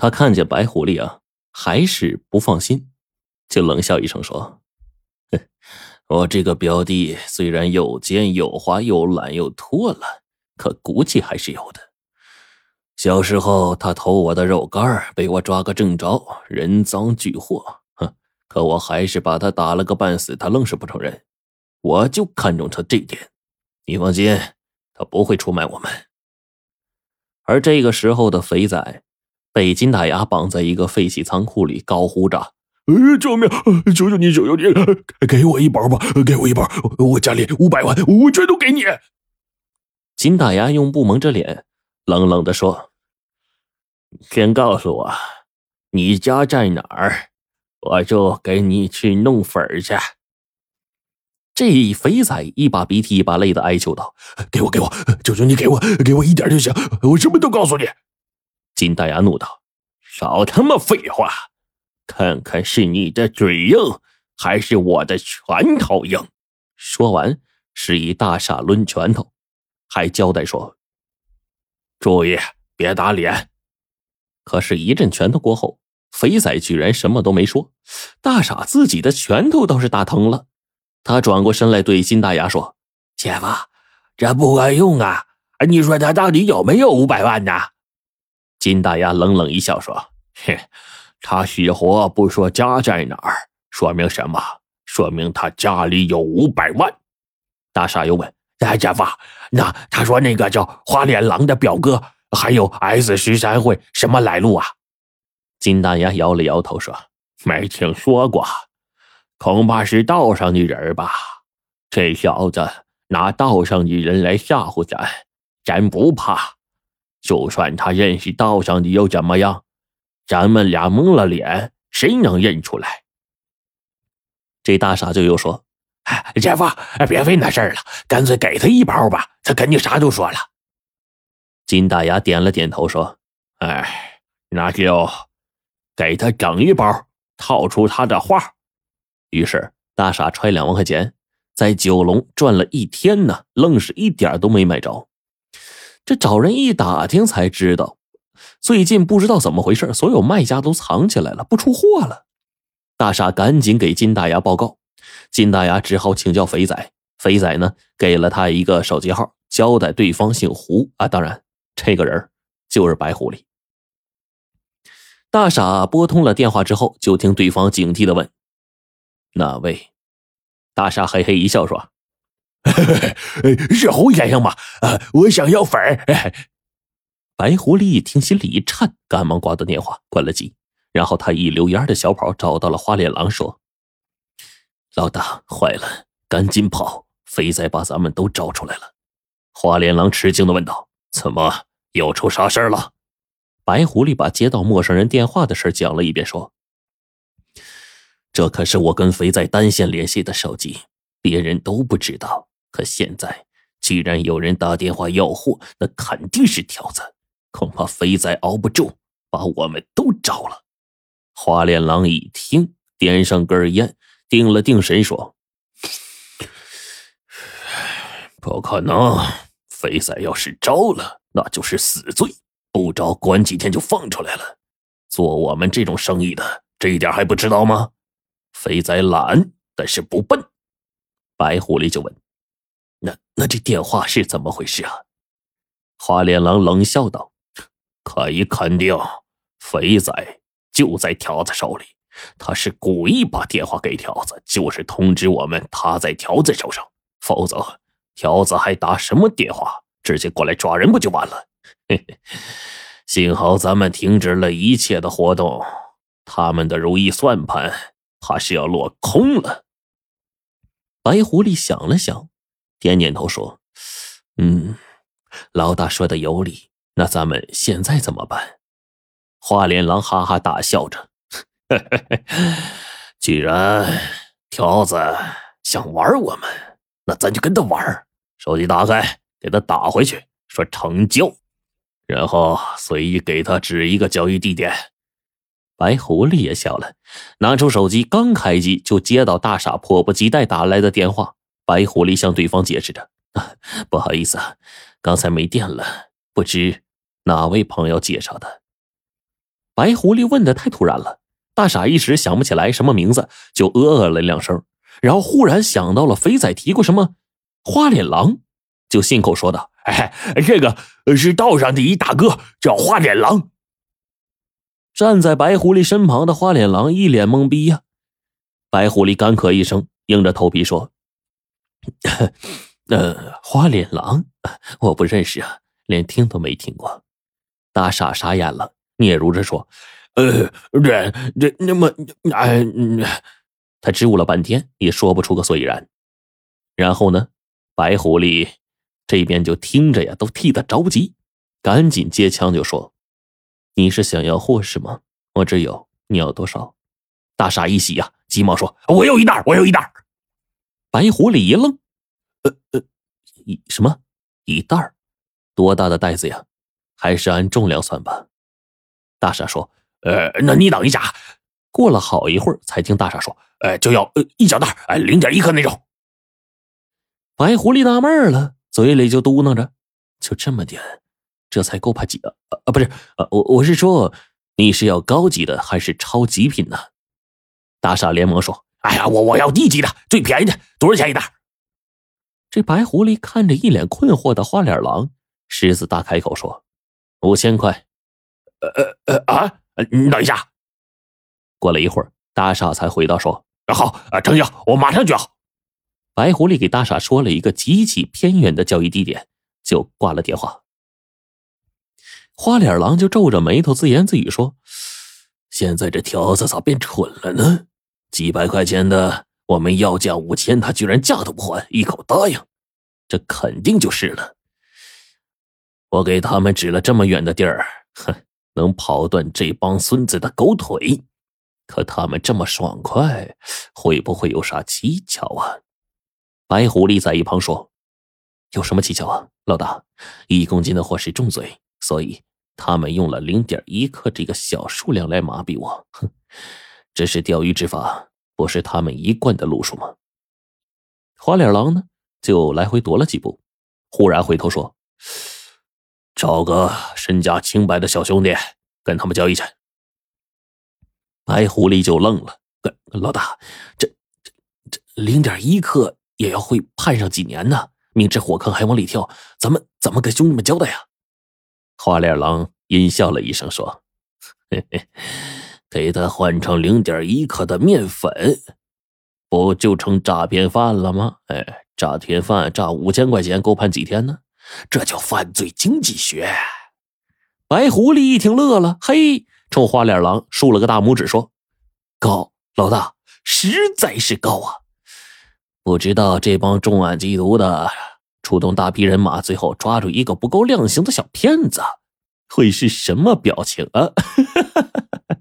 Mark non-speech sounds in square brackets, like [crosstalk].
他看见白狐狸啊，还是不放心，就冷笑一声说：“我这个表弟虽然又奸又滑又懒又拖了，可骨气还是有的。小时候他偷我的肉干，被我抓个正着，人赃俱获。哼，可我还是把他打了个半死，他愣是不承认。我就看中他这点，你放心，他不会出卖我们。”而这个时候的肥仔。被金大牙绑在一个废弃仓库里，高呼着：“呃，救命！求求你，求求你，给我一包吧，给我一包！我家里五百万，我全都给你。”金大牙用布蒙着脸，冷冷的说：“先告诉我，你家在哪儿，我就给你去弄粉去。”这肥仔一把鼻涕一把泪的哀求道：“给我，给我，求求你给我，给我一点就行，我什么都告诉你。”金大牙怒道：“少他妈废话！看看是你的嘴硬，还是我的拳头硬？”说完，示意大傻抡拳头，还交代说：“注意别打脸。”可是，一阵拳头过后，肥仔居然什么都没说。大傻自己的拳头倒是打疼了，他转过身来对金大牙说：“姐夫，这不管用啊！你说他到底有没有五百万呢？”金大牙冷冷一笑说：“哼，他死活不说家在哪儿，说明什么？说明他家里有五百万。”大傻又问：“哎，姐夫，那他说那个叫花脸狼的表哥，还有 S 十三会什么来路啊？”金大牙摇了摇头说：“没听说过，恐怕是道上的人吧？这小子拿道上的人来吓唬咱，咱不怕。”就算他认识道上的又怎么样？咱们俩蒙了脸，谁能认出来？这大傻就又说：“哎，姐夫，别费那事儿了，干脆给他一包吧，他肯定啥都说了。”金大牙点了点头说：“哎，那就给他整一包，套出他的话。”于是大傻揣两万块钱，在九龙转了一天呢，愣是一点都没买着。这找人一打听才知道，最近不知道怎么回事，所有卖家都藏起来了，不出货了。大傻赶紧给金大牙报告，金大牙只好请教肥仔。肥仔呢，给了他一个手机号，交代对方姓胡啊，当然这个人就是白狐狸。大傻拨通了电话之后，就听对方警惕的问：“哪位？”大傻嘿嘿一笑说。是胡先生吗？啊，我想要粉儿。[laughs] 白狐狸一听，心里一颤，赶忙挂断电话，关了机。然后他一溜烟的小跑找到了花脸狼，说：“老大，坏了，赶紧跑！肥仔把咱们都找出来了。”花脸狼吃惊的问道：“怎么又出啥事了？”白狐狸把接到陌生人电话的事讲了一遍，说：“这可是我跟肥仔单线联系的手机，别人都不知道。”可现在，既然有人打电话要货，那肯定是条子。恐怕肥仔熬不住，把我们都招了。花脸狼一听，点上根烟，定了定神，说：“不可能，肥仔要是招了，那就是死罪；不招，关几天就放出来了。做我们这种生意的，这一点还不知道吗？肥仔懒，但是不笨。”白狐狸就问。那那这电话是怎么回事啊？花脸狼冷笑道：“可以肯定，肥仔就在条子手里。他是故意把电话给条子，就是通知我们他在条子手上。否则，条子还打什么电话？直接过来抓人不就完了？嘿嘿，幸好咱们停止了一切的活动，他们的如意算盘怕是要落空了。”白狐狸想了想。点点头说：“嗯，老大说的有理。那咱们现在怎么办？”花脸狼哈哈大笑着：“既然条子想玩我们，那咱就跟他玩。手机打开，给他打回去，说成交，然后随意给他指一个交易地点。”白狐狸也笑了，拿出手机，刚开机就接到大傻迫不及待打来的电话。白狐狸向对方解释着：“啊 [laughs] 不好意思啊，刚才没电了，不知哪位朋友介绍的。”白狐狸问的太突然了，大傻一时想不起来什么名字，就呃呃了两声，然后忽然想到了肥仔提过什么花脸狼，就信口说道：“哎，这个是道上的一大哥，叫花脸狼。”站在白狐狸身旁的花脸狼一脸懵逼呀。白狐狸干咳一声，硬着头皮说：“ [coughs] 呃，花脸狼，我不认识啊，连听都没听过。”大傻傻眼了，嗫嚅着说：“呃，这这那么……哎，他支吾了半天，也说不出个所以然。然后呢，白狐狸这边就听着呀，都替他着急，赶紧接枪就说。你是想要货是吗？我这有，你要多少？大傻一喜呀，急忙说：“我有一袋，我有一袋。”白狐狸一愣：“呃呃，一什么？一袋？多大的袋子呀？还是按重量算吧。”大傻说：“呃，那你等一下。”过了好一会儿，才听大傻说：“呃，就要呃一小袋，哎，零点一克那种。”白狐狸纳闷了，嘴里就嘟囔着：“就这么点。”这才够怕几啊啊！不是，呃，我我是说，你是要高级的还是超极品呢？大傻连忙说：“哎呀，我我要低级的，最便宜的，多少钱一袋？”这白狐狸看着一脸困惑的花脸狼，狮子大开口说：“五千块。”呃呃呃啊！你等一下。过了一会儿，大傻才回答说：“好，啊，成交，我马上就要。”白狐狸给大傻说了一个极其偏远的交易地点，就挂了电话。花脸狼就皱着眉头自言自语说：“现在这条子咋变蠢了呢？几百块钱的，我们要价五千，他居然价都不还，一口答应。这肯定就是了。我给他们指了这么远的地儿，哼，能跑断这帮孙子的狗腿。可他们这么爽快，会不会有啥蹊跷啊？”白狐狸在一旁说：“有什么蹊跷啊，老大？一公斤的货是重罪，所以。”他们用了零点一克这个小数量来麻痹我，哼，这是钓鱼执法，不是他们一贯的路数吗？花脸狼呢，就来回踱了几步，忽然回头说：“找个身家清白的小兄弟跟他们交易去。”白狐狸就愣了：“老大，这这这零点一克也要会判上几年呢？明知火坑还往里跳，咱们怎么跟兄弟们交代呀？”花脸狼阴笑了一声，说：“嘿嘿，给他换成零点一克的面粉，不就成诈骗犯了吗？哎，诈骗犯诈五千块钱，够判几天呢？这叫犯罪经济学。”白狐狸一听乐了，嘿，冲花脸狼竖了个大拇指，说：“高，老大，实在是高啊！不知道这帮重案缉毒的。”出动大批人马，最后抓住一个不够量刑的小骗子，会是什么表情啊？[laughs]